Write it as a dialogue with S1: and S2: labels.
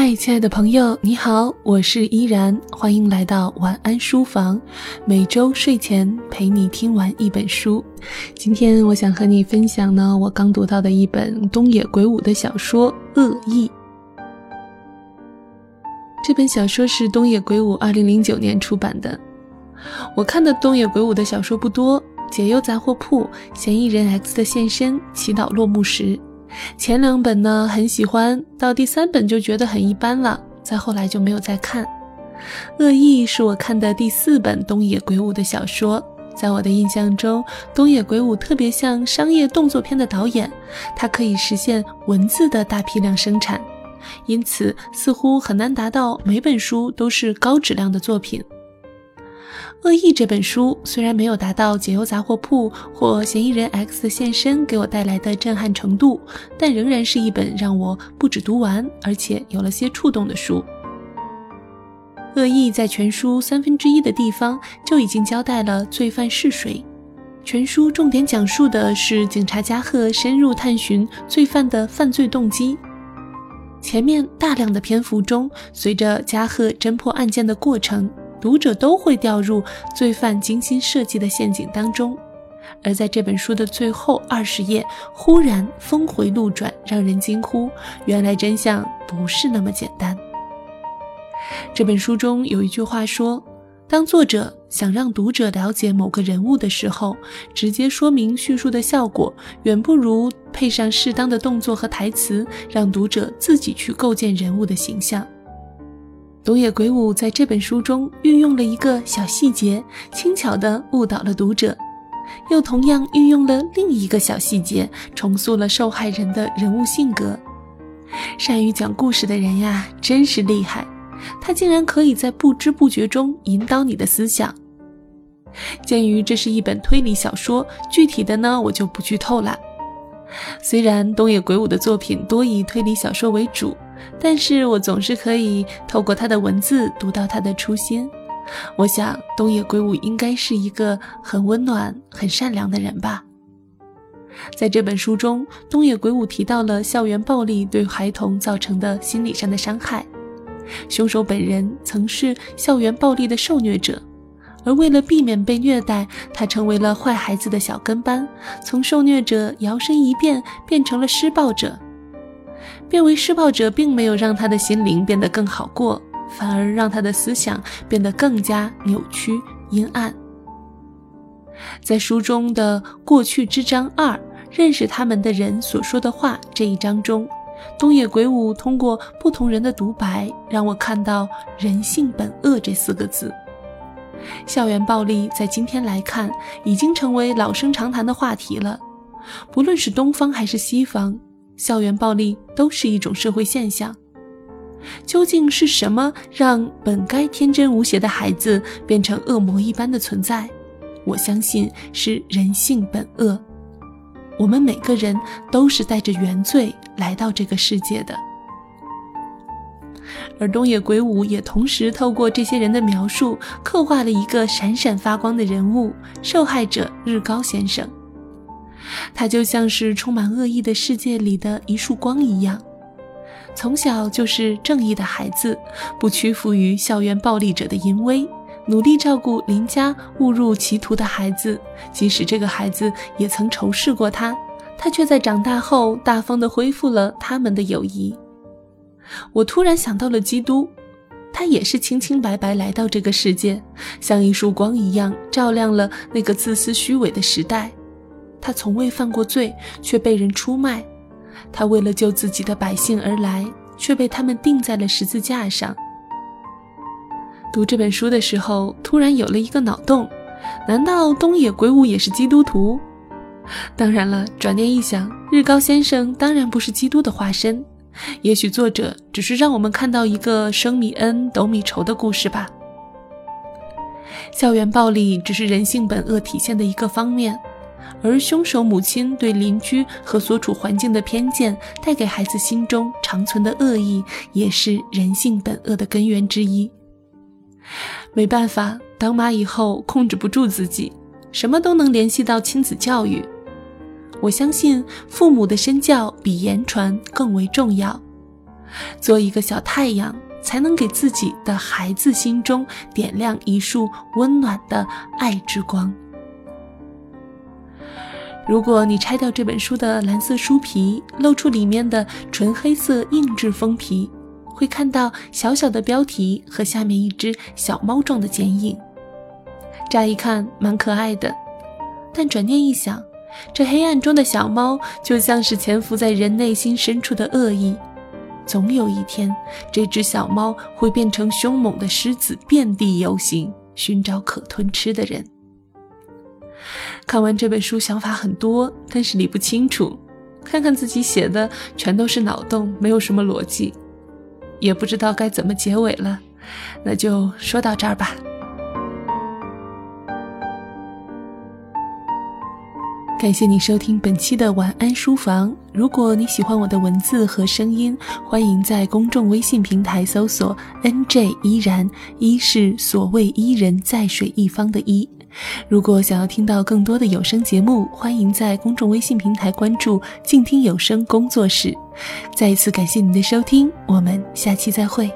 S1: 嗨，亲爱的朋友，你好，我是依然，欢迎来到晚安书房，每周睡前陪你听完一本书。今天我想和你分享呢，我刚读到的一本东野圭吾的小说《恶意》。这本小说是东野圭吾二零零九年出版的。我看的东野圭吾的小说不多，《解忧杂货铺》《嫌疑人 X 的现身》《祈祷落幕时》。前两本呢很喜欢，到第三本就觉得很一般了，再后来就没有再看。《恶意》是我看的第四本东野圭吾的小说，在我的印象中，东野圭吾特别像商业动作片的导演，他可以实现文字的大批量生产，因此似乎很难达到每本书都是高质量的作品。《恶意》这本书虽然没有达到《解忧杂货铺》或《嫌疑人 X 的现身》给我带来的震撼程度，但仍然是一本让我不止读完，而且有了些触动的书。《恶意》在全书三分之一的地方就已经交代了罪犯是谁，全书重点讲述的是警察加贺深入探寻罪犯的犯罪动机。前面大量的篇幅中，随着加贺侦破案件的过程。读者都会掉入罪犯精心设计的陷阱当中，而在这本书的最后二十页，忽然峰回路转，让人惊呼：原来真相不是那么简单。这本书中有一句话说：“当作者想让读者了解某个人物的时候，直接说明叙述的效果，远不如配上适当的动作和台词，让读者自己去构建人物的形象。”东野圭吾在这本书中运用了一个小细节，轻巧地误导了读者，又同样运用了另一个小细节，重塑了受害人的人物性格。善于讲故事的人呀，真是厉害！他竟然可以在不知不觉中引导你的思想。鉴于这是一本推理小说，具体的呢，我就不剧透了。虽然东野圭吾的作品多以推理小说为主。但是我总是可以透过他的文字读到他的初心。我想东野圭吾应该是一个很温暖、很善良的人吧。在这本书中，东野圭吾提到了校园暴力对孩童造成的心理上的伤害。凶手本人曾是校园暴力的受虐者，而为了避免被虐待，他成为了坏孩子的小跟班，从受虐者摇身一变变成了施暴者。变为施暴者，并没有让他的心灵变得更好过，反而让他的思想变得更加扭曲阴暗。在书中的过去之章二“认识他们的人所说的话”这一章中，东野圭吾通过不同人的独白，让我看到“人性本恶”这四个字。校园暴力在今天来看，已经成为老生常谈的话题了，不论是东方还是西方。校园暴力都是一种社会现象，究竟是什么让本该天真无邪的孩子变成恶魔一般的存在？我相信是人性本恶。我们每个人都是带着原罪来到这个世界的，而东野圭吾也同时透过这些人的描述，刻画了一个闪闪发光的人物——受害者日高先生。他就像是充满恶意的世界里的一束光一样，从小就是正义的孩子，不屈服于校园暴力者的淫威，努力照顾邻家误入歧途的孩子。即使这个孩子也曾仇视过他，他却在长大后大方地恢复了他们的友谊。我突然想到了基督，他也是清清白白来到这个世界，像一束光一样照亮了那个自私虚伪的时代。他从未犯过罪，却被人出卖；他为了救自己的百姓而来，却被他们钉在了十字架上。读这本书的时候，突然有了一个脑洞：难道东野圭吾也是基督徒？当然了，转念一想，日高先生当然不是基督的化身，也许作者只是让我们看到一个生米恩，斗米仇的故事吧。校园暴力只是人性本恶体现的一个方面。而凶手母亲对邻居和所处环境的偏见，带给孩子心中长存的恶意，也是人性本恶的根源之一。没办法，当妈以后控制不住自己，什么都能联系到亲子教育。我相信父母的身教比言传更为重要。做一个小太阳，才能给自己的孩子心中点亮一束温暖的爱之光。如果你拆掉这本书的蓝色书皮，露出里面的纯黑色硬质封皮，会看到小小的标题和下面一只小猫状的剪影。乍一看蛮可爱的，但转念一想，这黑暗中的小猫就像是潜伏在人内心深处的恶意。总有一天，这只小猫会变成凶猛的狮子，遍地游行，寻找可吞吃的人。看完这本书，想法很多，但是理不清楚。看看自己写的，全都是脑洞，没有什么逻辑，也不知道该怎么结尾了。那就说到这儿吧。感谢你收听本期的晚安书房。如果你喜欢我的文字和声音，欢迎在公众微信平台搜索 “nj 依然”，一是所谓伊人在水一方的伊。如果想要听到更多的有声节目，欢迎在公众微信平台关注“静听有声工作室”。再一次感谢您的收听，我们下期再会。